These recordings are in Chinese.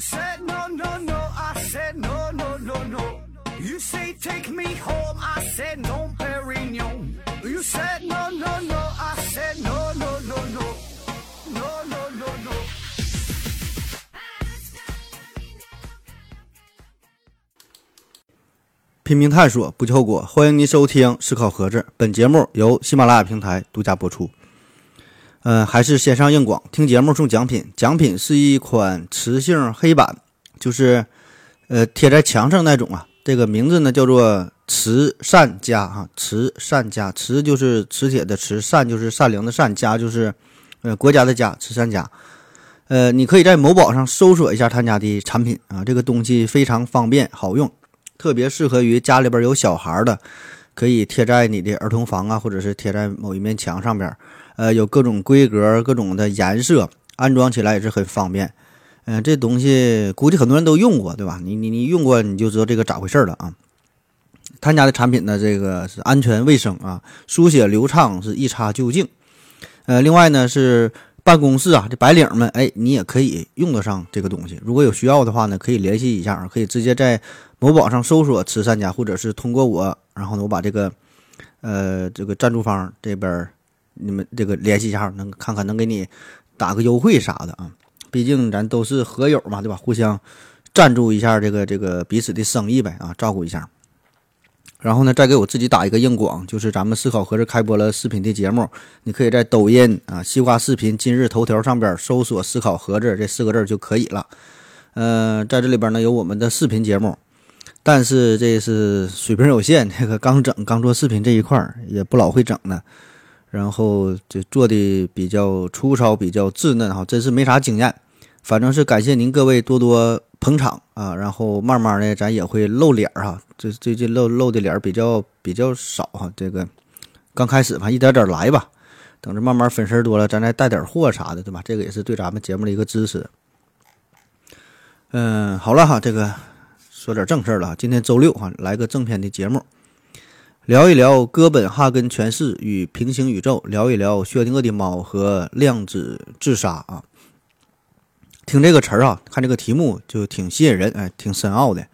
said no no no, I said no no no no. You say take me home, I said no, Perignon. You said no no no, I said no no no no, no no no no. 拼命探索，不计后果。欢迎您收听《思考盒子》，本节目由喜马拉雅平台独家播出。呃，还是先上硬广，听节目送奖品，奖品是一款磁性黑板，就是呃贴在墙上那种啊。这个名字呢叫做慈善家哈，慈善家，慈就是磁铁的磁，善就是善良的善，家就是呃国家的家，慈善家。呃，你可以在某宝上搜索一下他家的产品啊，这个东西非常方便好用，特别适合于家里边有小孩的，可以贴在你的儿童房啊，或者是贴在某一面墙上边。呃，有各种规格、各种的颜色，安装起来也是很方便。嗯、这东西估计很多人都用过，对吧？你你你用过，你就知道这个咋回事了啊。他家的产品呢，这个是安全卫生啊，书写流畅，是一擦就净。呃，另外呢是办公室啊，这白领们，哎，你也可以用得上这个东西。如果有需要的话呢，可以联系一下，可以直接在某宝上搜索“慈善家”，或者是通过我，然后呢，我把这个呃这个赞助方这边你们这个联系一下，能看看能给你打个优惠啥的啊。毕竟咱都是合友嘛，对吧？互相赞助一下这个这个彼此的生意呗啊，照顾一下。然后呢，再给我自己打一个硬广，就是咱们思考盒子开播了视频的节目，你可以在抖音啊、西瓜视频、今日头条上边搜索“思考盒子”这四个字就可以了。呃，在这里边呢有我们的视频节目，但是这是水平有限，这个刚整刚做视频这一块儿也不老会整呢。然后这做的比较粗糙，比较稚嫩哈，真是没啥经验。反正是感谢您各位多多捧场啊，然后慢慢的咱也会露脸儿哈。这最近露露的脸儿比较比较少哈，这个刚开始吧，一点点来吧。等着慢慢粉丝多了，咱再带点货啥的，对吧？这个也是对咱们节目的一个支持。嗯，好了哈，这个说点正事儿了。今天周六哈，来个正片的节目。聊一聊哥本哈根诠释与平行宇宙，聊一聊薛定谔的猫和量子自杀啊。听这个词儿啊，看这个题目就挺吸引人，哎，挺深奥的。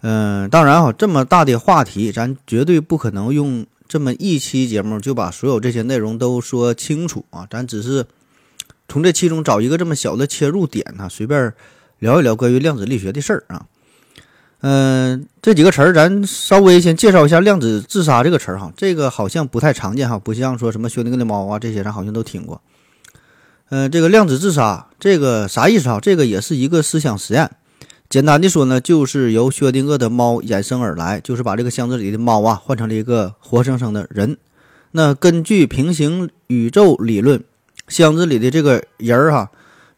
嗯，当然哈，这么大的话题，咱绝对不可能用这么一期节目就把所有这些内容都说清楚啊。咱只是从这其中找一个这么小的切入点呢，随便聊一聊关于量子力学的事儿啊。嗯，这几个词儿，咱稍微先介绍一下量子自杀这个词儿哈。这个好像不太常见哈，不像说什么薛定谔的猫啊这些，咱好像都听过。嗯，这个量子自杀这个啥意思啊？这个也是一个思想实验。简单的说呢，就是由薛定谔的猫衍生而来，就是把这个箱子里的猫啊换成了一个活生生的人。那根据平行宇宙理论，箱子里的这个人儿哈，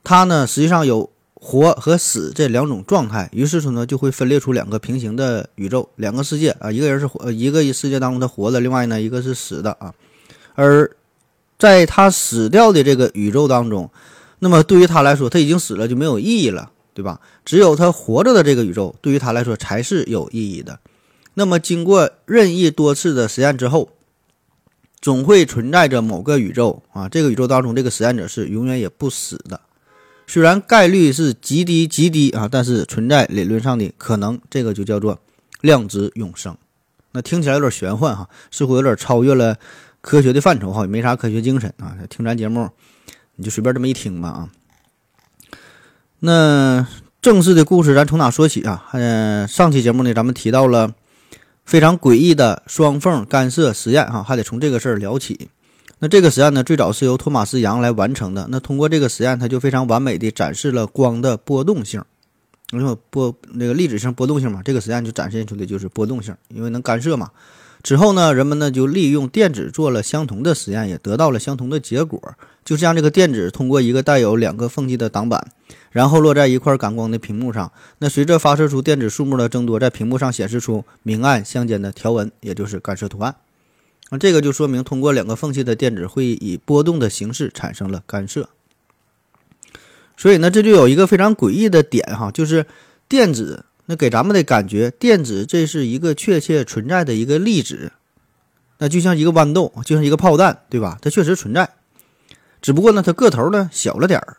他呢实际上有。活和死这两种状态，于是说呢，就会分裂出两个平行的宇宙，两个世界啊，一个人是活，一个世界当中他活的，另外呢一个是死的啊。而在他死掉的这个宇宙当中，那么对于他来说，他已经死了就没有意义了，对吧？只有他活着的这个宇宙，对于他来说才是有意义的。那么经过任意多次的实验之后，总会存在着某个宇宙啊，这个宇宙当中这个实验者是永远也不死的。虽然概率是极低极低啊，但是存在理论上的可能，这个就叫做量子永生。那听起来有点玄幻哈，似乎有点超越了科学的范畴哈，也没啥科学精神啊。听咱节目，你就随便这么一听吧啊。那正式的故事咱从哪说起啊？嗯，上期节目呢，咱们提到了非常诡异的双缝干涉实验哈，还得从这个事儿聊起。那这个实验呢，最早是由托马斯杨来完成的。那通过这个实验，他就非常完美的展示了光的波动性，因为波那个粒子性波动性嘛，这个实验就展现出的就是波动性，因为能干涉嘛。之后呢，人们呢就利用电子做了相同的实验，也得到了相同的结果。就像这个电子通过一个带有两个缝隙的挡板，然后落在一块感光的屏幕上，那随着发射出电子数目的增多，在屏幕上显示出明暗相间的条纹，也就是干涉图案。那这个就说明，通过两个缝隙的电子会以波动的形式产生了干涉。所以呢，这就有一个非常诡异的点哈，就是电子那给咱们的感觉，电子这是一个确切存在的一个粒子，那就像一个豌豆，就像一个炮弹，对吧？它确实存在，只不过呢，它个头呢小了点儿，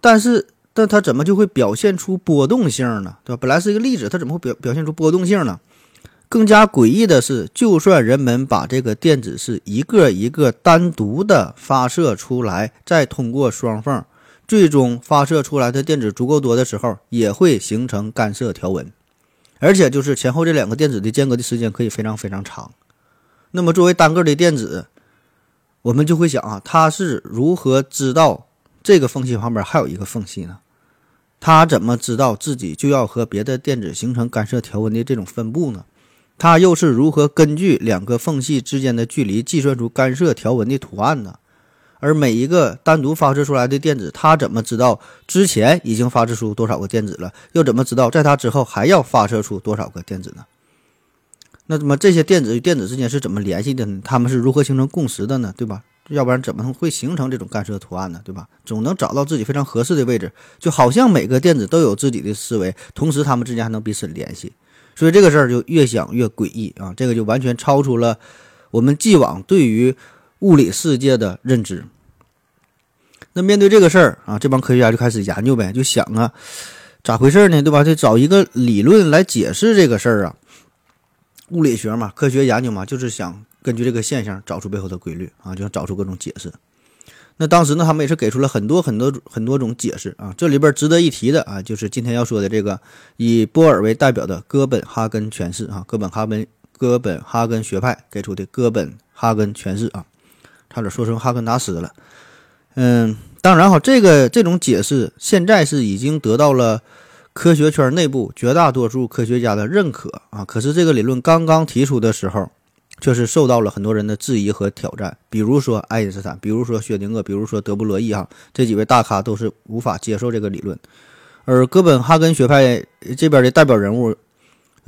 但是但它怎么就会表现出波动性呢？对吧？本来是一个粒子，它怎么会表表现出波动性呢？更加诡异的是，就算人们把这个电子是一个一个单独的发射出来，再通过双缝，最终发射出来的电子足够多的时候，也会形成干涉条纹，而且就是前后这两个电子的间隔的时间可以非常非常长。那么作为单个的电子，我们就会想啊，它是如何知道这个缝隙旁边还有一个缝隙呢？它怎么知道自己就要和别的电子形成干涉条纹的这种分布呢？它又是如何根据两个缝隙之间的距离计算出干涉条纹的图案呢？而每一个单独发射出来的电子，它怎么知道之前已经发射出多少个电子了？又怎么知道在它之后还要发射出多少个电子呢？那么这些电子与电子之间是怎么联系的呢？它们是如何形成共识的呢？对吧？要不然怎么会形成这种干涉图案呢？对吧？总能找到自己非常合适的位置，就好像每个电子都有自己的思维，同时它们之间还能彼此联系。所以这个事儿就越想越诡异啊！这个就完全超出了我们既往对于物理世界的认知。那面对这个事儿啊，这帮科学家就开始研究呗，就想啊，咋回事呢？对吧？得找一个理论来解释这个事儿啊。物理学嘛，科学研究嘛，就是想根据这个现象找出背后的规律啊，就想找出各种解释。那当时呢，他们也是给出了很多很多很多种解释啊。这里边值得一提的啊，就是今天要说的这个以波尔为代表的哥本哈根诠释啊，哥本哈根哥本哈根学派给出的哥本哈根诠释啊，差点说成哈根达斯了。嗯，当然哈，这个这种解释现在是已经得到了科学圈内部绝大多数科学家的认可啊。可是这个理论刚刚提出的时候。却是受到了很多人的质疑和挑战，比如说爱因斯坦，比如说薛定谔，比如说德布罗意，哈，这几位大咖都是无法接受这个理论。而哥本哈根学派这边的代表人物，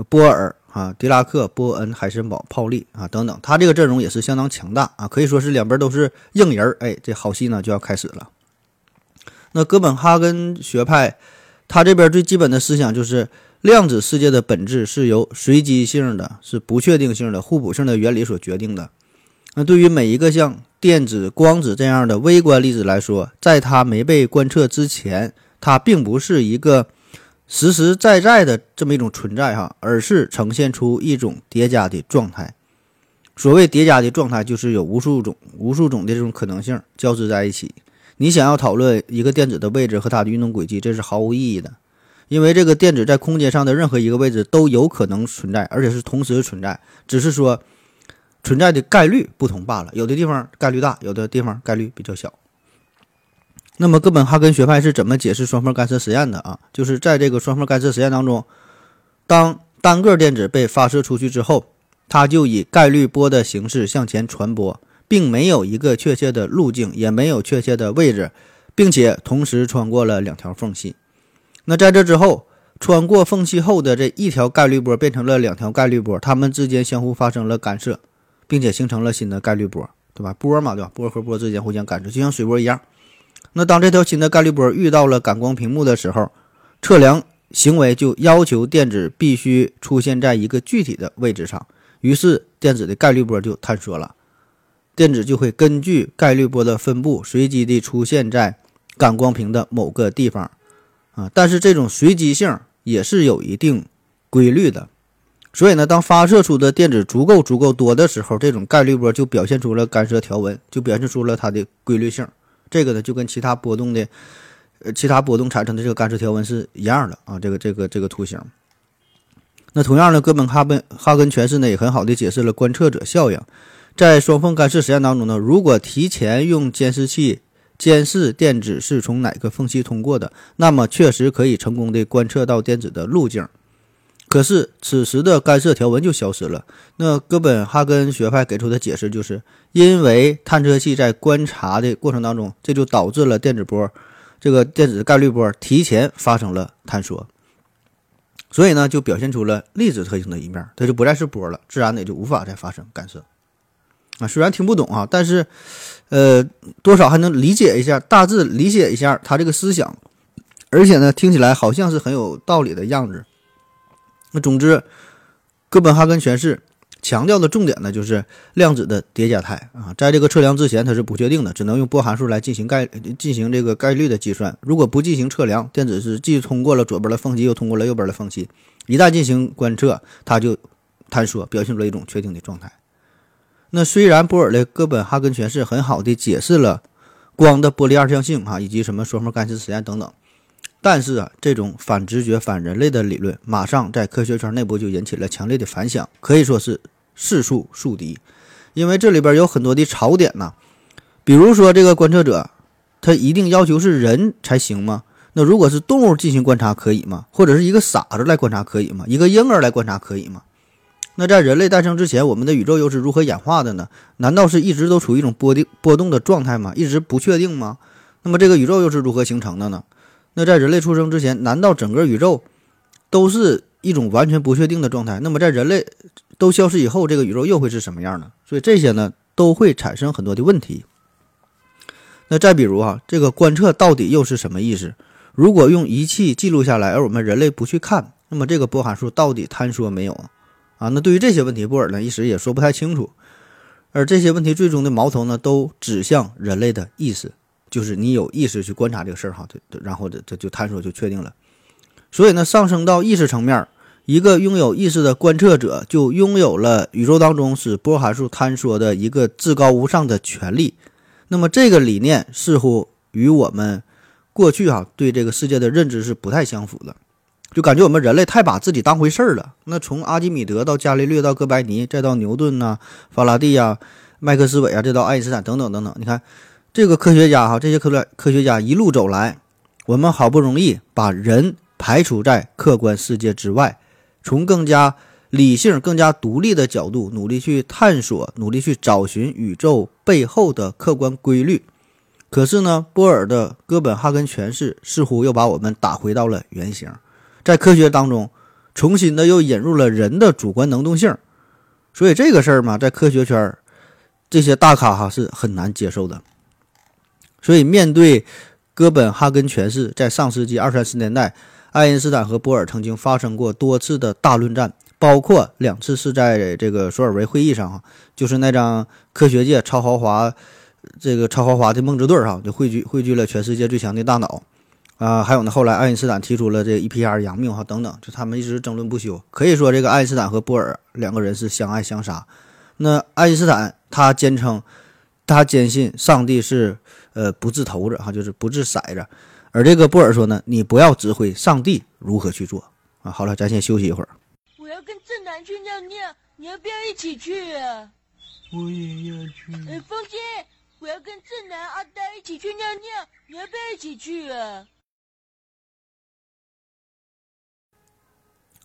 波尔啊、狄拉克、波恩、海森堡、泡利啊等等，他这个阵容也是相当强大啊，可以说是两边都是硬人儿。哎，这好戏呢就要开始了。那哥本哈根学派，他这边最基本的思想就是。量子世界的本质是由随机性的、是不确定性的、互补性的原理所决定的。那对于每一个像电子、光子这样的微观粒子来说，在它没被观测之前，它并不是一个实实在在的这么一种存在哈，而是呈现出一种叠加的状态。所谓叠加的状态，就是有无数种、无数种的这种可能性交织在一起。你想要讨论一个电子的位置和它的运动轨迹，这是毫无意义的。因为这个电子在空间上的任何一个位置都有可能存在，而且是同时存在，只是说存在的概率不同罢了。有的地方概率大，有的地方概率比较小。那么哥本哈根学派是怎么解释双缝干涉实验的啊？就是在这个双缝干涉实验当中，当单个电子被发射出去之后，它就以概率波的形式向前传播，并没有一个确切的路径，也没有确切的位置，并且同时穿过了两条缝隙。那在这之后，穿过缝隙后的这一条概率波变成了两条概率波，它们之间相互发生了干涉，并且形成了新的概率波，对吧？波嘛，对吧？波和波之间互相干涉，就像水波一样。那当这条新的概率波遇到了感光屏幕的时候，测量行为就要求电子必须出现在一个具体的位置上，于是电子的概率波就坍缩了，电子就会根据概率波的分布，随机地出现在感光屏的某个地方。啊，但是这种随机性也是有一定规律的，所以呢，当发射出的电子足够足够多的时候，这种概率波就表现出了干涉条纹，就表现出了它的规律性。这个呢，就跟其他波动的，呃，其他波动产生的这个干涉条纹是一样的啊。这个这个这个图形。那同样呢，哥本哈根哈根诠释呢，也很好的解释了观测者效应。在双缝干涉实验当中呢，如果提前用监视器。监视电子是从哪个缝隙通过的，那么确实可以成功的观测到电子的路径。可是此时的干涉条纹就消失了。那哥本哈根学派给出的解释就是，因为探测器在观察的过程当中，这就导致了电子波，这个电子概率波提前发生了坍缩，所以呢，就表现出了粒子特性的一面，它就不再是波了，自然的就无法再发生干涉。啊，虽然听不懂啊，但是。呃，多少还能理解一下，大致理解一下他这个思想，而且呢，听起来好像是很有道理的样子。那总之，哥本哈根诠释强调的重点呢就是量子的叠加态啊，在这个测量之前它是不确定的，只能用波函数来进行概进行这个概率的计算。如果不进行测量，电子是既通过了左边的缝隙，又通过了右边的缝隙，一旦进行观测，它就坍缩，表现出了一种确定的状态。那虽然波尔的哥本哈根诠释很好的解释了光的波粒二象性啊，以及什么双缝干涉实验等等。但是啊，这种反直觉、反人类的理论，马上在科学圈内部就引起了强烈的反响，可以说是世树树敌。因为这里边有很多的槽点呐，比如说这个观测者，他一定要求是人才行吗？那如果是动物进行观察可以吗？或者是一个傻子来观察可以吗？一个婴儿来观察可以吗？那在人类诞生之前，我们的宇宙又是如何演化的呢？难道是一直都处于一种波的波动的状态吗？一直不确定吗？那么这个宇宙又是如何形成的呢？那在人类出生之前，难道整个宇宙都是一种完全不确定的状态？那么在人类都消失以后，这个宇宙又会是什么样呢？所以这些呢都会产生很多的问题。那再比如啊，这个观测到底又是什么意思？如果用仪器记录下来，而我们人类不去看，那么这个波函数到底坍缩没有啊？啊那对于这些问题，波尔呢一时也说不太清楚。而这些问题最终的矛头呢，都指向人类的意识。就是你有意识去观察这个事儿哈，对，然后这这就探索就确定了。所以呢，上升到意识层面，一个拥有意识的观测者就拥有了宇宙当中使波函数坍缩的一个至高无上的权利。那么这个理念似乎与我们过去哈对这个世界的认知是不太相符的，就感觉我们人类太把自己当回事儿了。那从阿基米德到伽利略到哥白尼，再到牛顿呐、法拉第呀、麦克斯韦啊，再到爱因斯坦等等等等，你看。这个科学家哈，这些科科学家一路走来，我们好不容易把人排除在客观世界之外，从更加理性、更加独立的角度努力去探索、努力去找寻宇宙背后的客观规律。可是呢，波尔的哥本哈根诠释似乎又把我们打回到了原形，在科学当中重新的又引入了人的主观能动性。所以这个事儿嘛，在科学圈这些大咖哈是很难接受的。所以，面对哥本哈根诠释，在上世纪二三十年代，爱因斯坦和波尔曾经发生过多次的大论战，包括两次是在这个索尔维会议上，哈，就是那张科学界超豪华、这个超豪华的梦之队儿，哈，就汇聚汇聚了全世界最强的大脑，啊，还有呢，后来爱因斯坦提出了这 EPR 阳命，哈，等等，就他们一直争论不休。可以说，这个爱因斯坦和波尔两个人是相爱相杀。那爱因斯坦他坚称，他坚信上帝是。呃，不掷骰子哈，就是不掷骰子。而这个波尔说呢，你不要指挥上帝如何去做啊。好了，咱先休息一会儿。我要跟正南去尿尿，你要不要一起去啊？我也要去。哎，风姐，我要跟正南、阿呆一起去尿尿，你要不要一起去啊？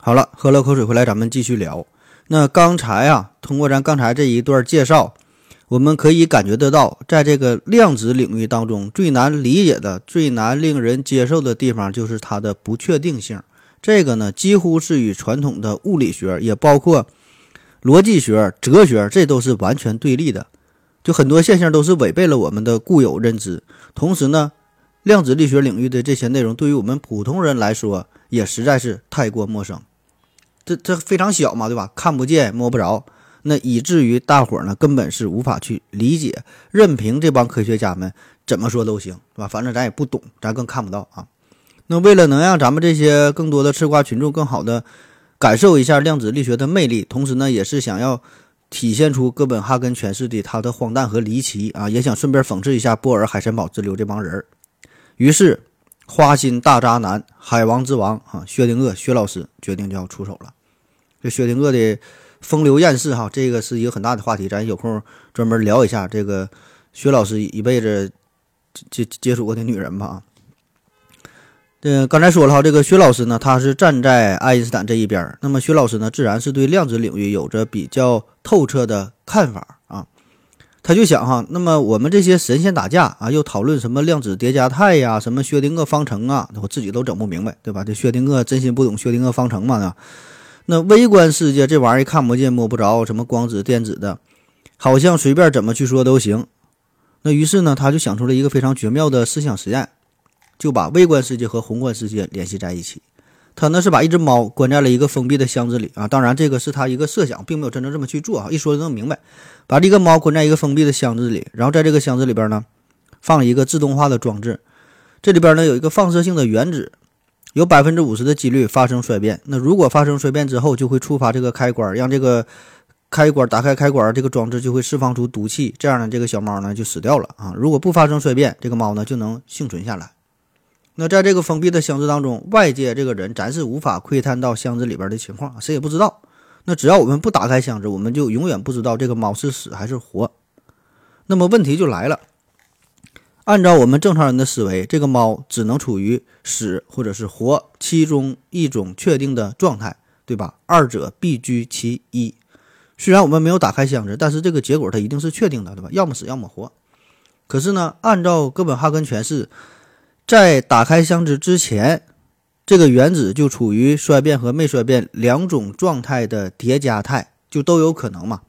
好了，喝了口水回来，咱们继续聊。那刚才啊，通过咱刚才这一段介绍。我们可以感觉得到，在这个量子领域当中，最难理解的、最难令人接受的地方，就是它的不确定性。这个呢，几乎是与传统的物理学，也包括逻辑学、哲学，这都是完全对立的。就很多现象都是违背了我们的固有认知。同时呢，量子力学领域的这些内容，对于我们普通人来说，也实在是太过陌生。这这非常小嘛，对吧？看不见、摸不着。那以至于大伙儿呢，根本是无法去理解，任凭这帮科学家们怎么说都行，是吧？反正咱也不懂，咱更看不到啊。那为了能让咱们这些更多的吃瓜群众更好的感受一下量子力学的魅力，同时呢，也是想要体现出哥本哈根诠释的它的荒诞和离奇啊，也想顺便讽刺一下波尔、海森堡之流这帮人儿。于是，花心大渣男、海王之王啊，薛定谔薛老师决定就要出手了。这薛定谔的。风流艳事哈，这个是一个很大的话题，咱有空专门聊一下这个薛老师一辈子接接触过的女人吧啊。这刚才说了哈，这个薛老师呢，他是站在爱因斯坦这一边，那么薛老师呢，自然是对量子领域有着比较透彻的看法啊。他就想哈，那么我们这些神仙打架啊，又讨论什么量子叠加态呀，什么薛定谔方程啊，我自己都整不明白，对吧？这薛定谔真心不懂薛定谔方程嘛呢？那微观世界这玩意儿看不见摸不着，什么光子电子的，好像随便怎么去说都行。那于是呢，他就想出了一个非常绝妙的思想实验，就把微观世界和宏观世界联系在一起。他呢是把一只猫关在了一个封闭的箱子里啊，当然这个是他一个设想，并没有真正这么去做啊。一说就能明白，把这个猫关在一个封闭的箱子里，然后在这个箱子里边呢放一个自动化的装置，这里边呢有一个放射性的原子，有百分之五十的几率发生衰变。那如果发生衰变之后，就会触发这个开关，让这个开关打开开关，这个装置就会释放出毒气，这样呢这个小猫呢就死掉了啊。如果不发生衰变，这个猫呢就能幸存下来。那在这个封闭的箱子当中，外界这个人咱是无法窥探到箱子里边的情况，谁也不知道。那只要我们不打开箱子，我们就永远不知道这个猫是死还是活。那么问题就来了，按照我们正常人的思维，这个猫只能处于死或者是活其中一种确定的状态，对吧？二者必居其一。虽然我们没有打开箱子，但是这个结果它一定是确定的，对吧？要么死，要么活。可是呢，按照哥本哈根诠释。在打开箱子之前，这个原子就处于衰变和没衰变两种状态的叠加态，就都有可能嘛。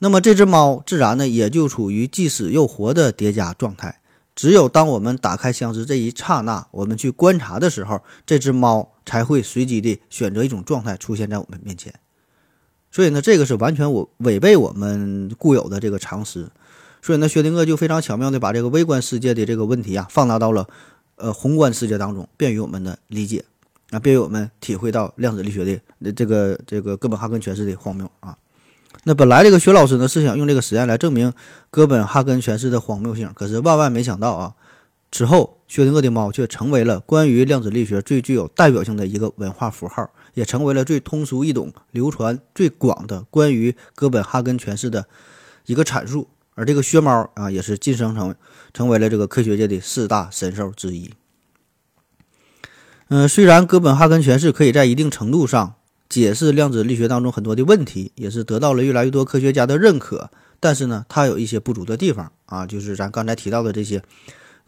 那么这只猫自然呢也就处于既死又活的叠加状态。只有当我们打开箱子这一刹那，我们去观察的时候，这只猫才会随机的选择一种状态出现在我们面前。所以呢，这个是完全我违背我们固有的这个常识。所以呢，薛定谔就非常巧妙地把这个微观世界的这个问题啊，放大到了呃宏观世界当中，便于我们的理解啊，便于我们体会到量子力学的这个这个哥本哈根诠释的荒谬啊。那本来这个薛老师呢是想用这个实验来证明哥本哈根诠释的荒谬性，可是万万没想到啊，此后薛定谔的猫却成为了关于量子力学最具有代表性的一个文化符号，也成为了最通俗易懂、流传最广的关于哥本哈根诠释的一个阐述。而这个薛猫啊，也是晋升成成为了这个科学界的四大神兽之一。嗯，虽然哥本哈根诠释可以在一定程度上解释量子力学当中很多的问题，也是得到了越来越多科学家的认可，但是呢，它有一些不足的地方啊，就是咱刚才提到的这些。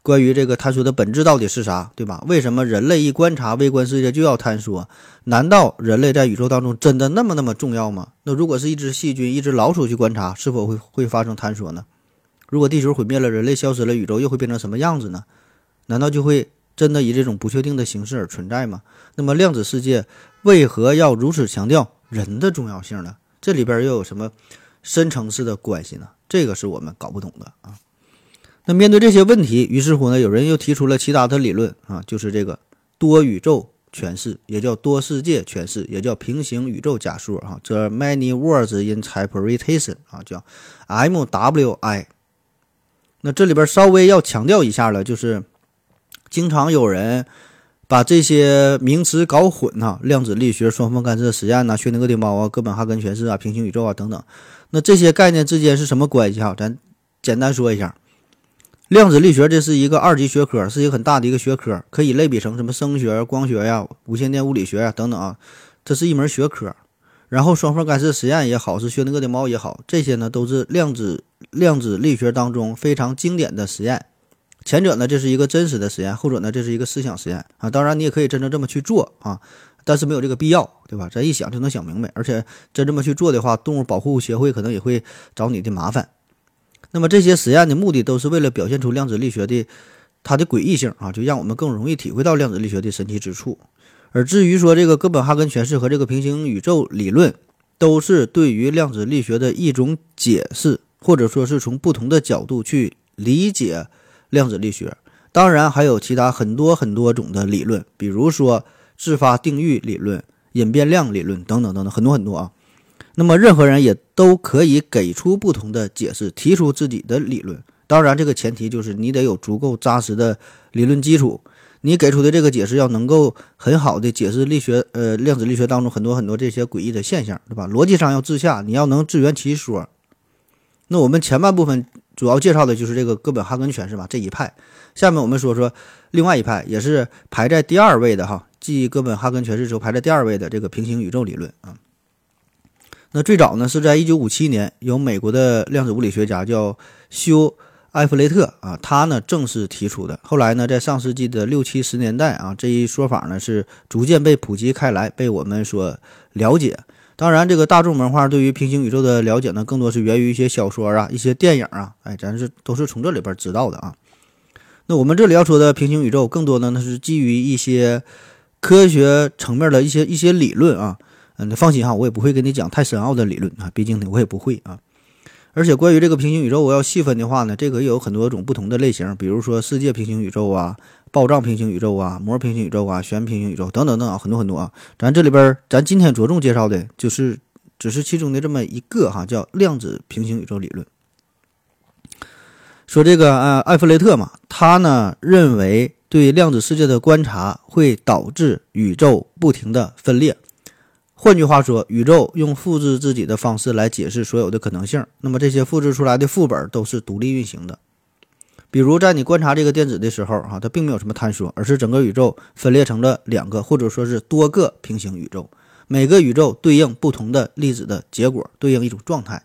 关于这个探索的本质到底是啥，对吧？为什么人类一观察微观世界就要探索？难道人类在宇宙当中真的那么那么重要吗？那如果是一只细菌、一只老鼠去观察，是否会会发生探索呢？如果地球毁灭了，人类消失了，宇宙又会变成什么样子呢？难道就会真的以这种不确定的形式而存在吗？那么量子世界为何要如此强调人的重要性呢？这里边又有什么深层次的关系呢？这个是我们搞不懂的啊。那面对这些问题，于是乎呢，有人又提出了其他的理论啊，就是这个多宇宙诠释，也叫多世界诠释，也叫平行宇宙假说啊。这 many worlds interpretation 啊，叫 MWI。那这里边稍微要强调一下了，就是经常有人把这些名词搞混哈，量子力学、双缝干涉实验呐、薛定谔的猫啊、哥本哈根诠释啊、平行宇宙啊等等。那这些概念之间是什么关系哈？咱简单说一下。量子力学这是一个二级学科，是一个很大的一个学科，可以类比成什么声学、光学呀、无线电物理学呀等等啊，这是一门学科。然后双缝干涉实验也好，是薛定谔的猫也好，这些呢都是量子量子力学当中非常经典的实验。前者呢这是一个真实的实验，后者呢这是一个思想实验啊。当然你也可以真正这么去做啊，但是没有这个必要，对吧？咱一想就能想明白，而且真这么去做的话，动物保护协会可能也会找你的麻烦。那么这些实验的目的都是为了表现出量子力学的它的诡异性啊，就让我们更容易体会到量子力学的神奇之处。而至于说这个哥本哈根诠释和这个平行宇宙理论，都是对于量子力学的一种解释，或者说是从不同的角度去理解量子力学。当然还有其他很多很多种的理论，比如说自发定律理论、隐变量理论等等等等，很多很多啊。那么任何人也都可以给出不同的解释，提出自己的理论。当然，这个前提就是你得有足够扎实的理论基础，你给出的这个解释要能够很好的解释力学，呃，量子力学当中很多很多这些诡异的现象，对吧？逻辑上要自洽，你要能自圆其说。那我们前半部分主要介绍的就是这个哥本哈根诠释吧这一派。下面我们说说另外一派，也是排在第二位的哈，继哥本哈根诠释之后排在第二位的这个平行宇宙理论啊。那最早呢，是在一九五七年，由美国的量子物理学家叫休埃弗雷特啊，他呢正式提出的。后来呢，在上世纪的六七十年代啊，这一说法呢是逐渐被普及开来，被我们所了解。当然，这个大众文化对于平行宇宙的了解呢，更多是源于一些小说啊、一些电影啊，哎，咱是都是从这里边知道的啊。那我们这里要说的平行宇宙，更多呢，那是基于一些科学层面的一些一些理论啊。嗯，你放心哈，我也不会跟你讲太深奥的理论啊，毕竟呢我也不会啊。而且关于这个平行宇宙，我要细分的话呢，这个也有很多种不同的类型，比如说世界平行宇宙啊、暴胀平行宇宙啊、膜平行宇宙啊、旋平行宇宙等等等啊，很多很多啊。咱这里边，咱今天着重介绍的就是只是其中的这么一个哈，叫量子平行宇宙理论。说这个呃，艾弗雷特嘛，他呢认为对量子世界的观察会导致宇宙不停的分裂。换句话说，宇宙用复制自己的方式来解释所有的可能性。那么这些复制出来的副本都是独立运行的。比如在你观察这个电子的时候，哈，它并没有什么坍缩，而是整个宇宙分裂成了两个或者说是多个平行宇宙，每个宇宙对应不同的粒子的结果，对应一种状态。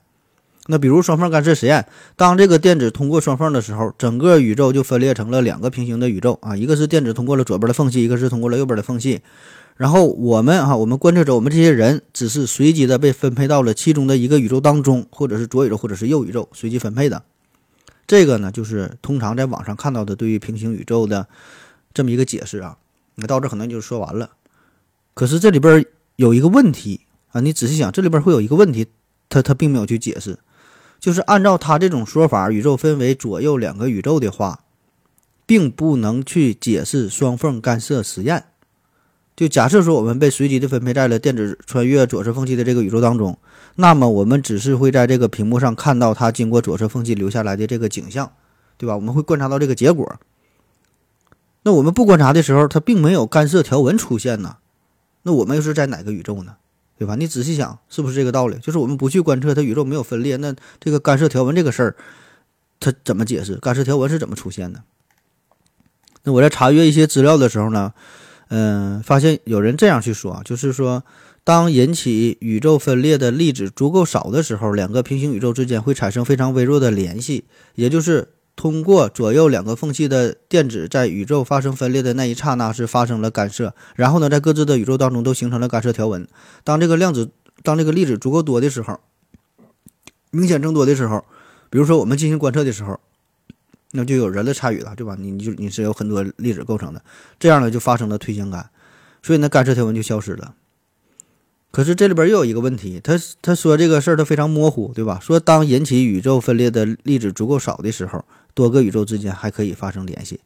那比如双缝干涉实验，当这个电子通过双缝的时候，整个宇宙就分裂成了两个平行的宇宙啊，一个是电子通过了左边的缝隙，一个是通过了右边的缝隙。然后我们哈，我们观测者，我们这些人只是随机的被分配到了其中的一个宇宙当中，或者是左宇宙，或者是右宇宙，随机分配的。这个呢，就是通常在网上看到的对于平行宇宙的这么一个解释啊。那到这可能就说完了。可是这里边有一个问题啊，你仔细想，这里边会有一个问题，他他并没有去解释。就是按照他这种说法，宇宙分为左右两个宇宙的话，并不能去解释双缝干涉实验。就假设说我们被随机的分配在了电子穿越左侧缝隙的这个宇宙当中，那么我们只是会在这个屏幕上看到它经过左侧缝隙留下来的这个景象，对吧？我们会观察到这个结果。那我们不观察的时候，它并没有干涉条纹出现呢。那我们又是在哪个宇宙呢？对吧？你仔细想，是不是这个道理？就是我们不去观测它宇宙没有分裂，那这个干涉条纹这个事儿，它怎么解释？干涉条纹是怎么出现的？那我在查阅一些资料的时候呢，嗯，发现有人这样去说啊，就是说，当引起宇宙分裂的粒子足够少的时候，两个平行宇宙之间会产生非常微弱的联系，也就是。通过左右两个缝隙的电子在宇宙发生分裂的那一刹那是发生了干涉，然后呢，在各自的宇宙当中都形成了干涉条纹。当这个量子，当这个粒子足够多的时候，明显增多的时候，比如说我们进行观测的时候，那就有人的参与了，对吧？你就你是有很多粒子构成的，这样呢就发生了推相干，所以呢干涉条纹就消失了。可是这里边又有一个问题，他他说这个事儿他非常模糊，对吧？说当引起宇宙分裂的粒子足够少的时候。多个宇宙之间还可以发生联系，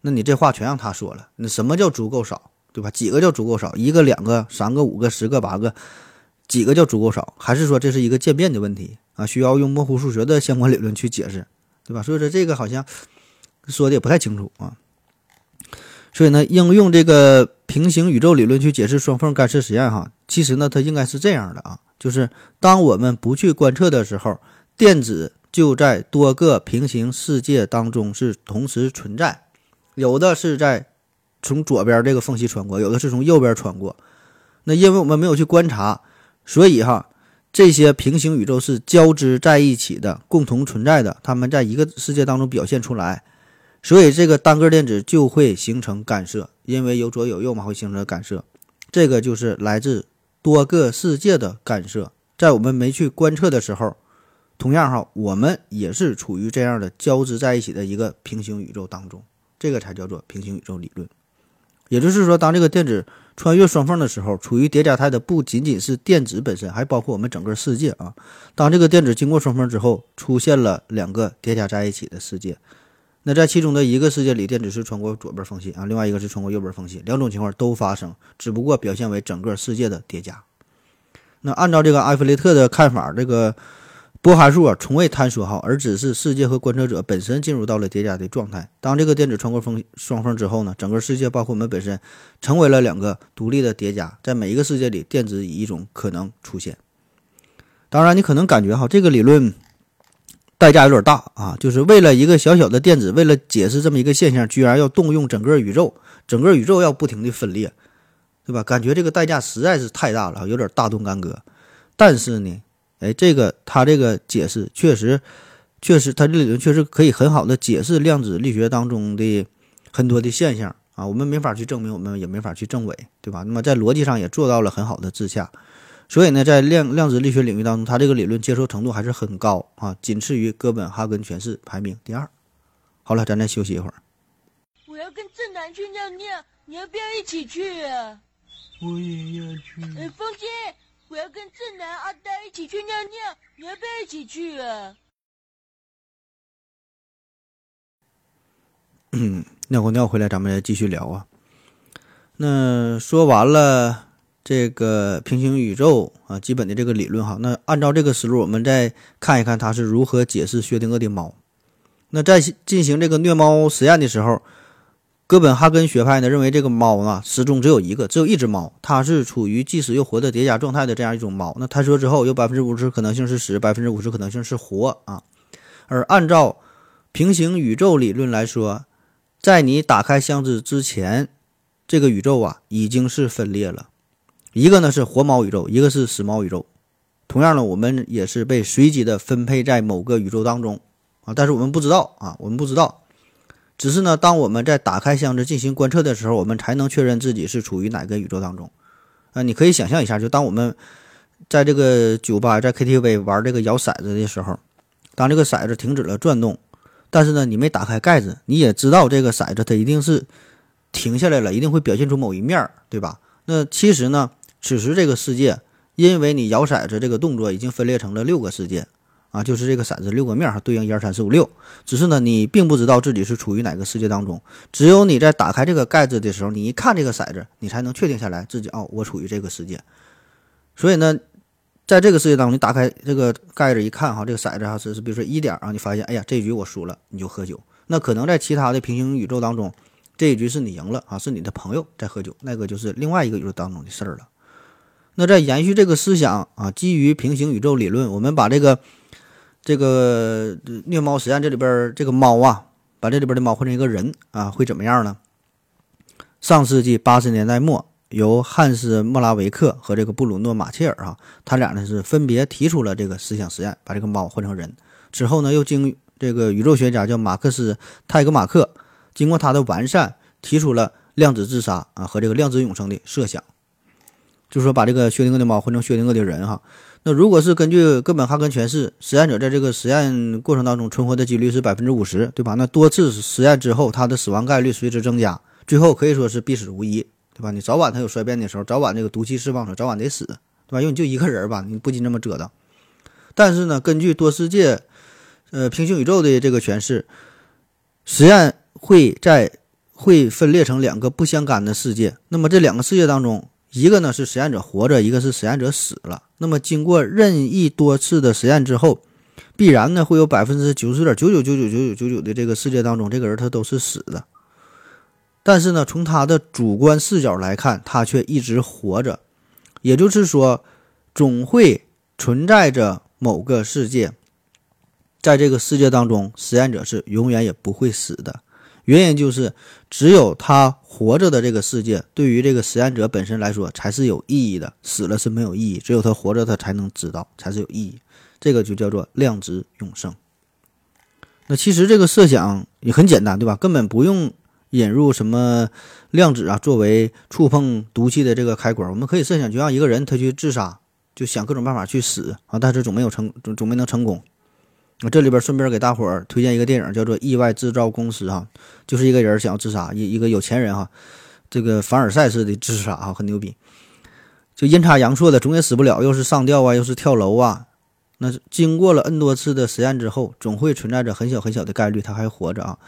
那你这话全让他说了。那什么叫足够少，对吧？几个叫足够少？一个、两个、三个、五个、十个、八个，几个叫足够少？还是说这是一个渐变的问题啊？需要用模糊数学的相关理论去解释，对吧？所以说这个好像说的也不太清楚啊。所以呢，应用这个平行宇宙理论去解释双缝干涉实验，哈，其实呢，它应该是这样的啊，就是当我们不去观测的时候，电子。就在多个平行世界当中是同时存在，有的是在从左边这个缝隙穿过，有的是从右边穿过。那因为我们没有去观察，所以哈，这些平行宇宙是交织在一起的，共同存在的，它们在一个世界当中表现出来，所以这个单个电子就会形成干涉，因为有左有右嘛，会形成干涉。这个就是来自多个世界的干涉，在我们没去观测的时候。同样哈，我们也是处于这样的交织在一起的一个平行宇宙当中，这个才叫做平行宇宙理论。也就是说，当这个电子穿越双缝的时候，处于叠加态的不仅仅是电子本身，还包括我们整个世界啊。当这个电子经过双缝之后，出现了两个叠加在一起的世界，那在其中的一个世界里，电子是穿过左边缝隙啊，另外一个是穿过右边缝隙，两种情况都发生，只不过表现为整个世界的叠加。那按照这个埃弗雷特的看法，这个。波函数啊，从未坍缩好，而只是世界和观测者本身进入到了叠加的状态。当这个电子穿过风双缝之后呢，整个世界包括我们本身，成为了两个独立的叠加。在每一个世界里，电子以一种可能出现。当然，你可能感觉哈，这个理论代价有点大啊，就是为了一个小小的电子，为了解释这么一个现象，居然要动用整个宇宙，整个宇宙要不停的分裂，对吧？感觉这个代价实在是太大了，有点大动干戈。但是呢？哎，这个他这个解释确实，确实，他这理论确实可以很好的解释量子力学当中的很多的现象啊。我们没法去证明，我们也没法去证伪，对吧？那么在逻辑上也做到了很好的自洽。所以呢，在量量子力学领域当中，他这个理论接受程度还是很高啊，仅次于哥本哈根诠释，排名第二。好了，咱再休息一会儿。我要跟正南去尿尿，你要不要一起去啊？我也要去。呃，风心，我要跟正南、阿呆一起去尿尿，你要不要一起去啊？嗯尿过尿回来，咱们继续聊啊。那说完了这个平行宇宙啊，基本的这个理论哈。那按照这个思路，我们再看一看他是如何解释薛定谔的猫。那在进行这个虐猫实验的时候，哥本哈根学派呢认为这个猫啊始终只有一个，只有一只猫，它是处于既死又活的叠加状态的这样一种猫。那他说之后有百分之五十可能性是死，百分之五十可能性是活啊。而按照平行宇宙理论来说，在你打开箱子之前，这个宇宙啊已经是分裂了，一个呢是活猫宇宙，一个是死猫宇宙。同样呢，我们也是被随机的分配在某个宇宙当中啊，但是我们不知道啊，我们不知道，只是呢，当我们在打开箱子进行观测的时候，我们才能确认自己是处于哪个宇宙当中。啊，你可以想象一下，就当我们在这个酒吧、在 KTV 玩这个摇骰子的时候，当这个骰子停止了转动。但是呢，你没打开盖子，你也知道这个骰子它一定是停下来了，一定会表现出某一面儿，对吧？那其实呢，此时这个世界，因为你摇骰子这个动作已经分裂成了六个世界啊，就是这个骰子六个面儿，对应一二三四五六。只是呢，你并不知道自己是处于哪个世界当中，只有你在打开这个盖子的时候，你一看这个骰子，你才能确定下来自己哦，我处于这个世界。所以呢。在这个世界当中，你打开这个盖子一看，哈，这个骰子哈是是，比如说一点啊，你发现，哎呀，这一局我输了，你就喝酒。那可能在其他的平行宇宙当中，这一局是你赢了啊，是你的朋友在喝酒，那个就是另外一个宇宙当中的事儿了。那在延续这个思想啊，基于平行宇宙理论，我们把这个这个虐猫实验这里边这个猫啊，把这里边的猫换成一个人啊，会怎么样呢？上世纪八十年代末。由汉斯·莫拉维克和这个布鲁诺·马切尔啊，他俩呢是分别提出了这个思想实验，把这个猫换成人。之后呢，又经这个宇宙学家叫马克思·泰格马克，经过他的完善，提出了量子自杀啊和这个量子永生的设想，就是说把这个薛定谔的猫换成薛定谔的人哈。那如果是根据哥本哈根诠释，实验者在这个实验过程当中存活的几率是百分之五十，对吧？那多次实验之后，他的死亡概率随之增加，最后可以说是必死无疑。对吧？你早晚它有衰变的时候，早晚这个毒气释放出，早晚得死，对吧？因为你就一个人吧，你不禁这么折腾。但是呢，根据多世界、呃平行宇宙的这个诠释，实验会在会分裂成两个不相干的世界。那么这两个世界当中，一个呢是实验者活着，一个是实验者死了。那么经过任意多次的实验之后，必然呢会有百分之九十点九九九九九九九九的这个世界当中，这个人他都是死的。但是呢，从他的主观视角来看，他却一直活着，也就是说，总会存在着某个世界，在这个世界当中，实验者是永远也不会死的。原因就是，只有他活着的这个世界，对于这个实验者本身来说才是有意义的，死了是没有意义。只有他活着，他才能知道，才是有意义。这个就叫做量子永生。那其实这个设想也很简单，对吧？根本不用。引入什么量子啊，作为触碰毒气的这个开关，我们可以设想，就让一个人他去自杀，就想各种办法去死啊，但是总没有成，总总没能成功。我这里边顺便给大伙儿推荐一个电影，叫做《意外制造公司》哈，就是一个人想要自杀，一一个有钱人哈，这个凡尔赛式的自杀哈，很牛逼，就阴差阳错的总也死不了，又是上吊啊，又是跳楼啊，那经过了 n 多次的实验之后，总会存在着很小很小的概率他还活着啊。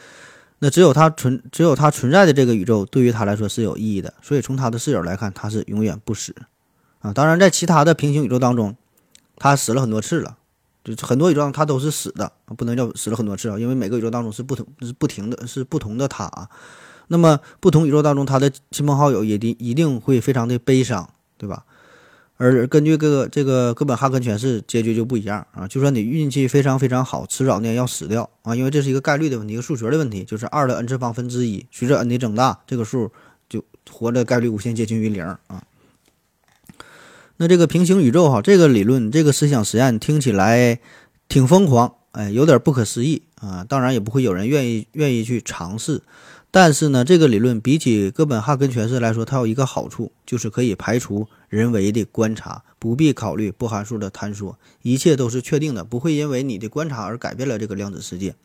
那只有他存，只有他存在的这个宇宙，对于他来说是有意义的。所以从他的视角来看，他是永远不死啊。当然，在其他的平行宇宙当中，他死了很多次了，就很多宇宙它都是死的，不能叫死了很多次啊，因为每个宇宙当中是不同，是不停的，是不同的他。那么不同宇宙当中，他的亲朋好友也定一定会非常的悲伤，对吧？而根据个这个哥本哈根诠释，结局就不一样啊。就算你运气非常非常好，迟早呢要死掉啊，因为这是一个概率的问题，一个数学的问题，就是二的 n 次方分之一。随着 n 的增大，这个数就活的概率无限接近于零啊。那这个平行宇宙哈，这个理论，这个思想实验听起来挺疯狂，哎，有点不可思议啊。当然也不会有人愿意愿意去尝试。但是呢，这个理论比起哥本哈根诠释来说，它有一个好处，就是可以排除人为的观察，不必考虑波函数的坍缩，一切都是确定的，不会因为你的观察而改变了这个量子世界。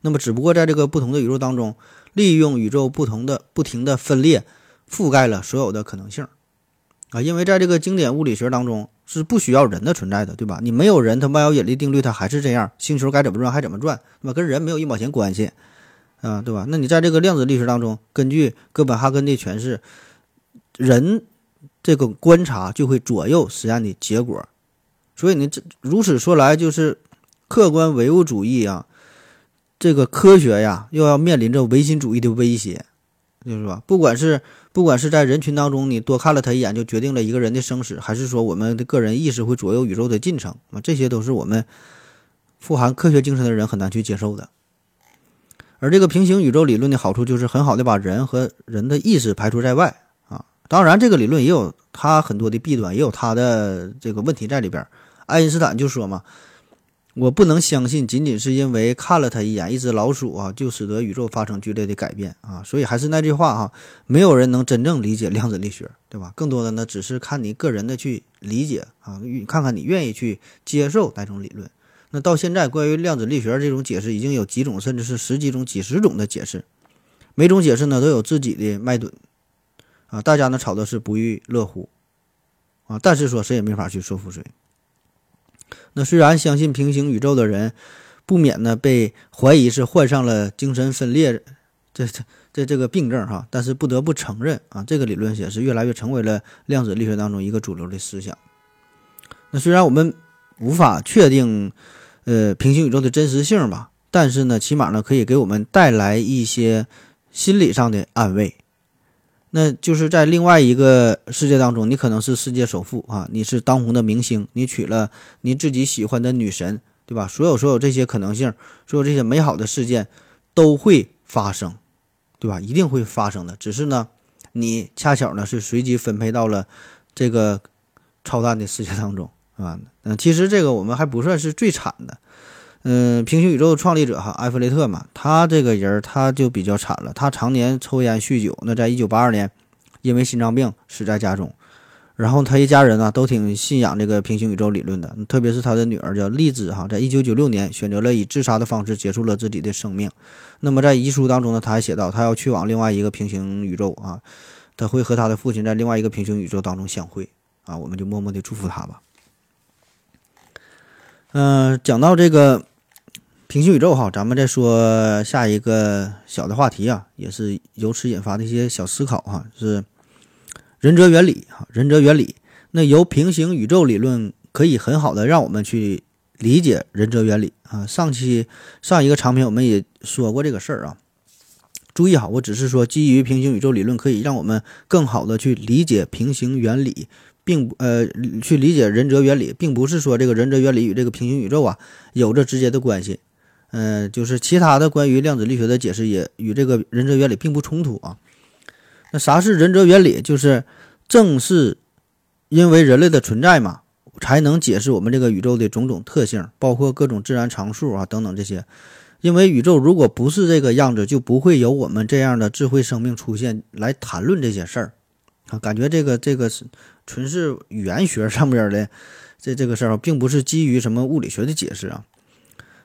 那么，只不过在这个不同的宇宙当中，利用宇宙不同的不停的分裂，覆盖了所有的可能性啊。因为在这个经典物理学当中是不需要人的存在的，对吧？你没有人，它万有引力定律它还是这样，星球该怎么转还怎么转，对吧？跟人没有一毛钱关系啊，对吧？那你在这个量子力学当中，根据哥本哈根的诠释，人这个观察就会左右实验的结果。所以你，这如此说来，就是客观唯物主义啊，这个科学呀，又要面临着唯心主义的威胁，就是吧？不管是不管是在人群当中，你多看了他一眼就决定了一个人的生死，还是说我们的个人意识会左右宇宙的进程啊，这些都是我们富含科学精神的人很难去接受的。而这个平行宇宙理论的好处，就是很好的把人和人的意识排除在外啊。当然，这个理论也有它很多的弊端，也有它的这个问题在里边。爱因斯坦就说嘛：“我不能相信，仅仅是因为看了他一眼，一只老鼠啊，就使得宇宙发生剧烈的改变啊！所以还是那句话哈，没有人能真正理解量子力学，对吧？更多的呢，只是看你个人的去理解啊，看看你愿意去接受哪种理论。那到现在，关于量子力学这种解释已经有几种，甚至是十几种、几十种的解释，每种解释呢都有自己的脉 dun 啊，大家呢吵的是不亦乐乎啊，但是说谁也没法去说服谁。”那虽然相信平行宇宙的人，不免呢被怀疑是患上了精神分裂这这这这个病症哈，但是不得不承认啊，这个理论也是越来越成为了量子力学当中一个主流的思想。那虽然我们无法确定呃平行宇宙的真实性吧，但是呢，起码呢可以给我们带来一些心理上的安慰。那就是在另外一个世界当中，你可能是世界首富啊，你是当红的明星，你娶了你自己喜欢的女神，对吧？所有所有这些可能性，所有这些美好的事件都会发生，对吧？一定会发生的。只是呢，你恰巧呢是随机分配到了这个超淡的世界当中，啊，嗯，其实这个我们还不算是最惨的。嗯，平行宇宙的创立者哈，埃弗雷特嘛，他这个人他就比较惨了。他常年抽烟酗酒，那在一九八二年，因为心脏病死在家中。然后他一家人呢，都挺信仰这个平行宇宙理论的，特别是他的女儿叫丽兹哈，在一九九六年选择了以自杀的方式结束了自己的生命。那么在遗书当中呢，他还写到，他要去往另外一个平行宇宙啊，他会和他的父亲在另外一个平行宇宙当中相会啊，我们就默默的祝福他吧。嗯，讲到这个。平行宇宙哈，咱们再说下一个小的话题啊，也是由此引发的一些小思考哈，是仁哲原理哈，仁哲原理。那由平行宇宙理论可以很好的让我们去理解仁哲原理啊。上期上一个长篇我们也说过这个事儿啊。注意哈，我只是说基于平行宇宙理论可以让我们更好的去理解平行原理，并呃去理解仁哲原理，并不是说这个仁哲原理与这个平行宇宙啊有着直接的关系。嗯，就是其他的关于量子力学的解释也与这个仁哲原理并不冲突啊。那啥是仁哲原理？就是正是因为人类的存在嘛，才能解释我们这个宇宙的种种特性，包括各种自然常数啊等等这些。因为宇宙如果不是这个样子，就不会有我们这样的智慧生命出现来谈论这些事儿啊。感觉这个这个是纯是语言学上边的这这个事儿，并不是基于什么物理学的解释啊。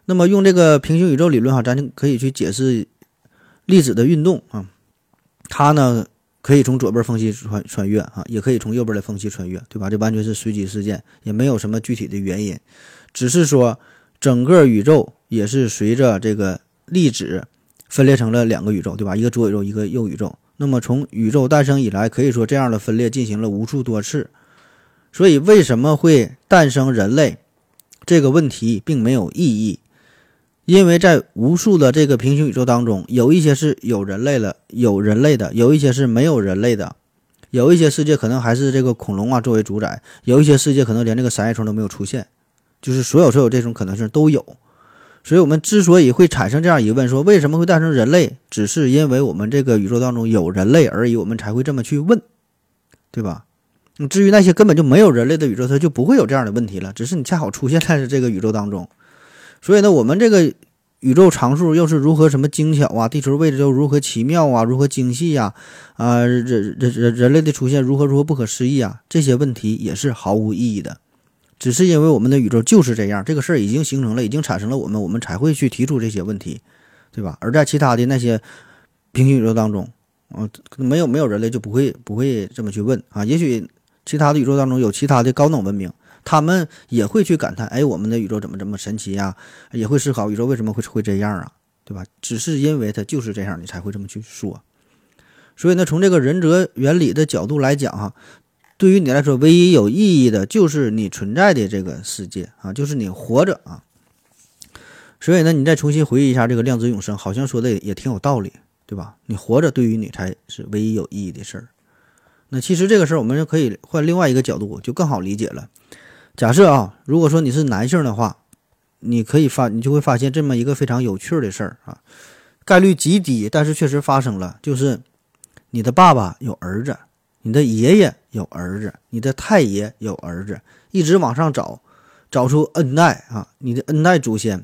那么用这个平行宇宙理论哈，咱就可以去解释粒子的运动啊。它呢可以从左边缝隙穿穿越啊，也可以从右边的缝隙穿越，对吧？这完全是随机事件，也没有什么具体的原因，只是说整个宇宙也是随着这个粒子分裂成了两个宇宙，对吧？一个左宇宙，一个右宇宙。那么从宇宙诞生以来，可以说这样的分裂进行了无数多次。所以为什么会诞生人类这个问题并没有意义。因为在无数的这个平行宇宙当中，有一些是有人类了，有人类的，有一些是没有人类的，有一些世界可能还是这个恐龙啊作为主宰，有一些世界可能连这个三叶虫都没有出现，就是所有所有这种可能性都有。所以，我们之所以会产生这样疑问，说为什么会诞生人类，只是因为我们这个宇宙当中有人类而已，我们才会这么去问，对吧？至于那些根本就没有人类的宇宙，它就不会有这样的问题了，只是你恰好出现在这个宇宙当中。所以呢，我们这个宇宙常数又是如何什么精巧啊？地球位置又如何奇妙啊？如何精细呀？啊，人人人人类的出现如何如何不可思议啊？这些问题也是毫无意义的，只是因为我们的宇宙就是这样，这个事儿已经形成了，已经产生了我们，我们才会去提出这些问题，对吧？而在其他的那些平行宇宙当中，啊，没有没有人类就不会不会这么去问啊。也许其他的宇宙当中有其他的高等文明，他们也会去感叹，哎，我们的宇宙怎么这么神奇呀？也会思考宇宙为什么会会这样啊，对吧？只是因为它就是这样，你才会这么去说。所以呢，从这个仁哲原理的角度来讲哈，对于你来说，唯一有意义的就是你存在的这个世界啊，就是你活着啊。所以呢，你再重新回忆一下这个量子永生，好像说的也挺有道理，对吧？你活着对于你才是唯一有意义的事儿。那其实这个事儿，我们就可以换另外一个角度，就更好理解了。假设啊，如果说你是男性的话，你可以发，你就会发现这么一个非常有趣的事儿啊，概率极低，但是确实发生了，就是你的爸爸有儿子，你的爷爷有儿子，你的太爷有儿子，一直往上找，找出 n 代啊，你的 n 代祖先。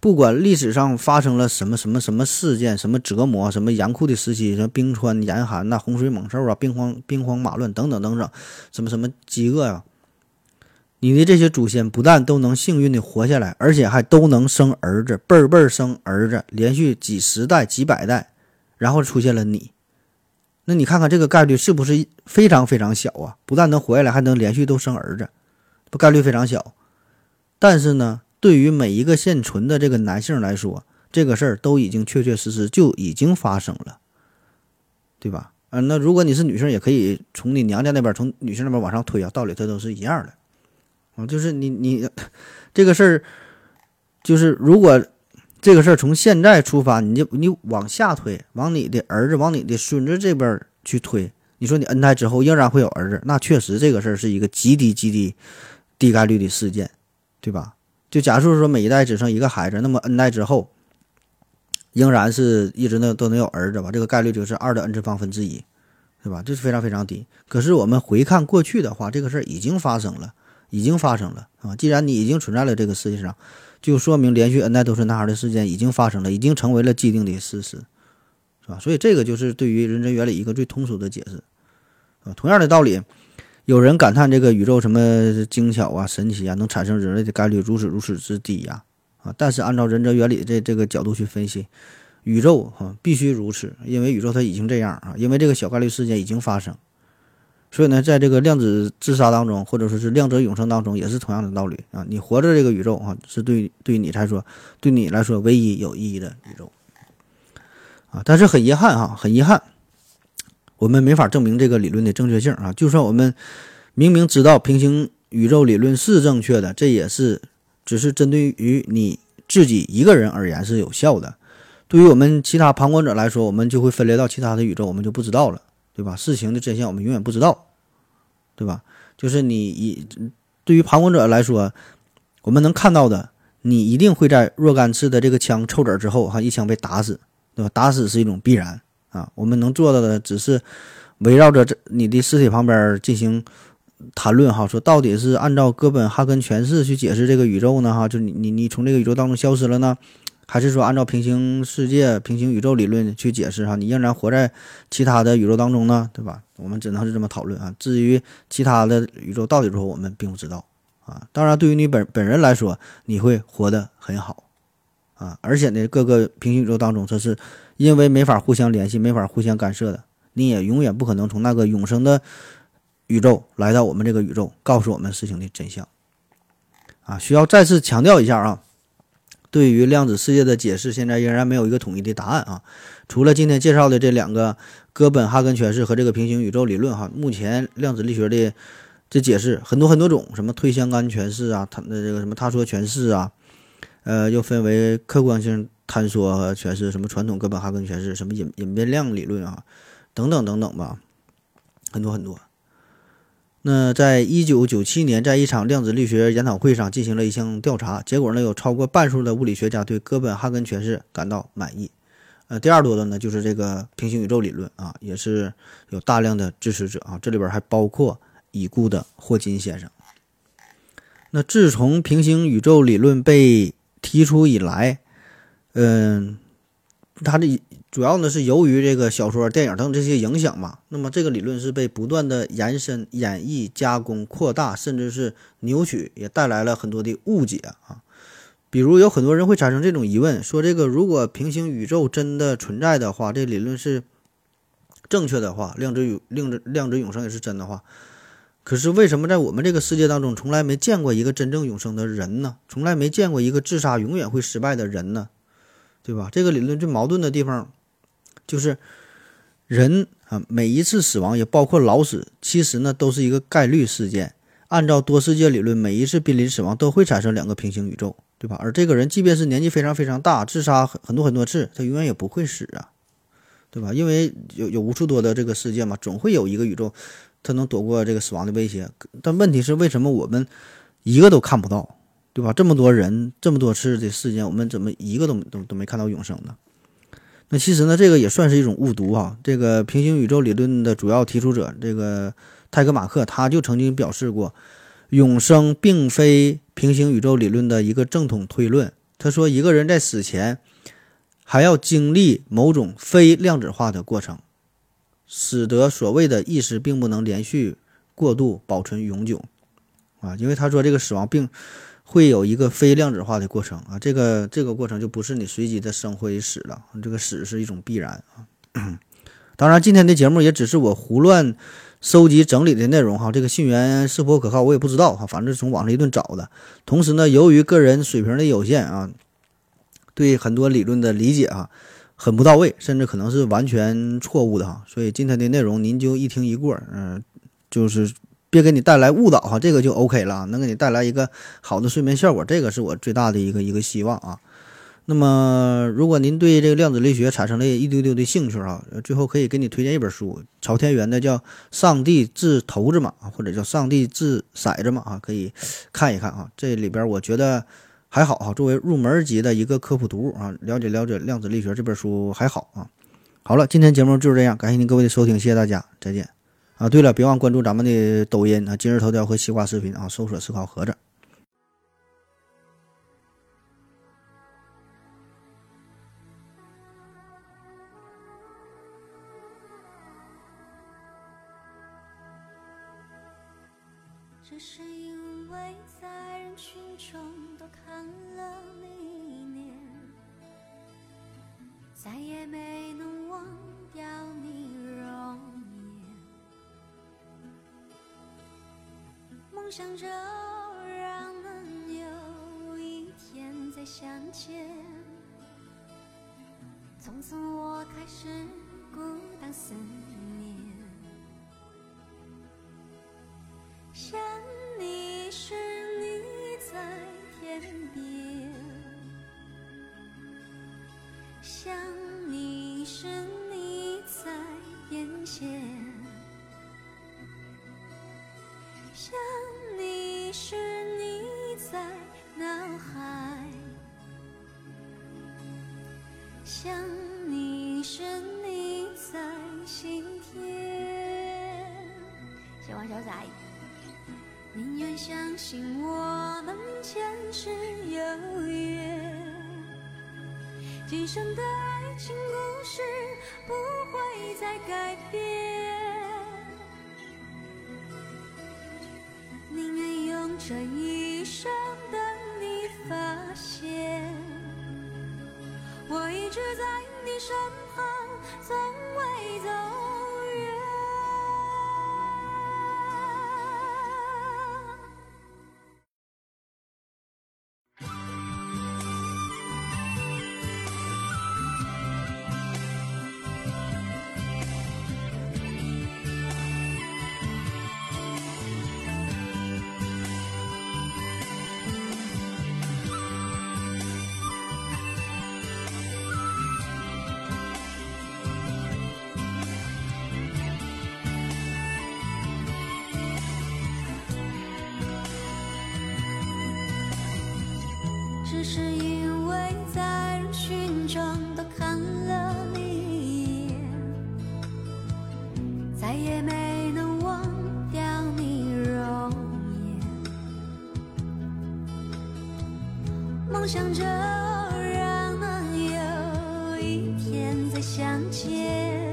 不管历史上发生了什么什么什么事件，什么折磨，什么严酷的时期，什么冰川严寒呐，洪水猛兽啊，兵荒兵荒马乱等等等等，什么什么饥饿呀，你的这些祖先不但都能幸运的活下来，而且还都能生儿子，辈儿辈儿生儿子，连续几十代、几百代，然后出现了你，那你看看这个概率是不是非常非常小啊？不但能活下来，还能连续都生儿子，不概率非常小，但是呢？对于每一个现存的这个男性来说，这个事儿都已经确确实实就已经发生了，对吧？啊，那如果你是女性，也可以从你娘家那边，从女性那边往上推啊，道理它都是一样的，啊，就是你你这个事儿，就是如果这个事儿从现在出发，你就你往下推，往你的儿子、往你的孙子这边去推，你说你 N 代之后仍然会有儿子，那确实这个事儿是一个极低极低低概率的事件，对吧？就假设说每一代只剩一个孩子，那么 n 代之后，仍然是一直呢都能有儿子吧？这个概率就是二的 n 次方分之一，对吧？这是非常非常低。可是我们回看过去的话，这个事儿已经发生了，已经发生了啊！既然你已经存在了这个世界上，就说明连续 n 代都是男孩的事件已经发生了，已经成为了既定的事实，是吧？所以这个就是对于人真原理一个最通俗的解释啊。同样的道理。有人感叹这个宇宙什么精巧啊、神奇啊，能产生人类的概率如此如此之低呀！啊，但是按照人哲原理这这个角度去分析，宇宙哈必须如此，因为宇宙它已经这样啊，因为这个小概率事件已经发生，所以呢，在这个量子自杀当中，或者说是量子永生当中，也是同样的道理啊。你活着这个宇宙啊，是对对你来说，对你来说唯一有意义的宇宙啊。但是很遗憾哈，很遗憾。我们没法证明这个理论的正确性啊！就算我们明明知道平行宇宙理论是正确的，这也是只是针对于你自己一个人而言是有效的。对于我们其他旁观者来说，我们就会分裂到其他的宇宙，我们就不知道了，对吧？事情的真相我们永远不知道，对吧？就是你一对于旁观者来说，我们能看到的，你一定会在若干次的这个枪抽子之后，哈，一枪被打死，对吧？打死是一种必然。啊，我们能做到的只是围绕着这你的尸体旁边进行谈论哈，说到底是按照哥本哈根诠释去解释这个宇宙呢哈，就你你你从这个宇宙当中消失了呢，还是说按照平行世界、平行宇宙理论去解释哈，你仍然活在其他的宇宙当中呢，对吧？我们只能是这么讨论啊。至于其他的宇宙到底如何，我们并不知道啊。当然，对于你本本人来说，你会活得很好啊，而且呢，各个平行宇宙当中，这是。因为没法互相联系，没法互相干涉的，你也永远不可能从那个永生的宇宙来到我们这个宇宙，告诉我们事情的真相。啊，需要再次强调一下啊，对于量子世界的解释，现在仍然没有一个统一的答案啊。除了今天介绍的这两个哥本哈根诠释和这个平行宇宙理论哈，目前量子力学的这解释很多很多种，什么推相干诠释啊，它的这个什么他说诠释啊，呃，又分为客观性。探索和诠释什么传统哥本哈根诠释什么隐隐变量理论啊，等等等等吧，很多很多。那在一九九七年，在一场量子力学研讨会上进行了一项调查，结果呢，有超过半数的物理学家对哥本哈根诠释感到满意。呃，第二多的呢，就是这个平行宇宙理论啊，也是有大量的支持者啊，这里边还包括已故的霍金先生。那自从平行宇宙理论被提出以来，嗯，它的主要呢是由于这个小说、电影等这些影响嘛。那么这个理论是被不断的延伸、演绎、加工、扩大，甚至是扭曲，也带来了很多的误解啊。比如有很多人会产生这种疑问：说这个如果平行宇宙真的存在的话，这理论是正确的话，量子永量子量子永生也是真的话。可是为什么在我们这个世界当中，从来没见过一个真正永生的人呢？从来没见过一个自杀永远会失败的人呢？对吧？这个理论最矛盾的地方，就是人啊，每一次死亡也包括老死，其实呢都是一个概率事件。按照多世界理论，每一次濒临死亡都会产生两个平行宇宙，对吧？而这个人即便是年纪非常非常大，自杀很很多很多次，他永远也不会死啊，对吧？因为有有无数多的这个世界嘛，总会有一个宇宙。他能躲过这个死亡的威胁，但问题是为什么我们一个都看不到，对吧？这么多人，这么多次的事件，我们怎么一个都都都没看到永生呢？那其实呢，这个也算是一种误读啊。这个平行宇宙理论的主要提出者，这个泰格马克，他就曾经表示过，永生并非平行宇宙理论的一个正统推论。他说，一个人在死前还要经历某种非量子化的过程。使得所谓的意识并不能连续过度保存永久，啊，因为他说这个死亡并会有一个非量子化的过程啊，这个这个过程就不是你随机的生或死了，这个死是一种必然啊。当然，今天的节目也只是我胡乱收集整理的内容哈，这个信源是否可靠我也不知道哈，反正是从网上一顿找的。同时呢，由于个人水平的有限啊，对很多理论的理解啊。很不到位，甚至可能是完全错误的哈，所以今天的内容您就一听一过，嗯，就是别给你带来误导哈，这个就 OK 了，能给你带来一个好的睡眠效果，这个是我最大的一个一个希望啊。那么，如果您对这个量子力学产生了一丢丢的兴趣啊，最后可以给你推荐一本书，朝天元的叫《上帝掷骰子嘛》啊，或者叫《上帝掷骰子嘛》啊，可以看一看啊，这里边我觉得。还好哈，作为入门级的一个科普读物啊，了解了解量子力学这本书还好啊。好了，今天节目就是这样，感谢您各位的收听，谢谢大家，再见。啊，对了，别忘关注咱们的抖音啊，今日头条和西瓜视频啊，搜索“思考盒子”。就让能有一天再相见，从此我开始孤单思念。想你时，你在天边；想你时，你在眼前；想你时，你在脑海；想你时，你在心田。谢王小仔。宁愿相信我们前世有约，今生的爱情故事不会再改变。这一生等你发现，我一直在你身旁，梦想着让能有一天再相见，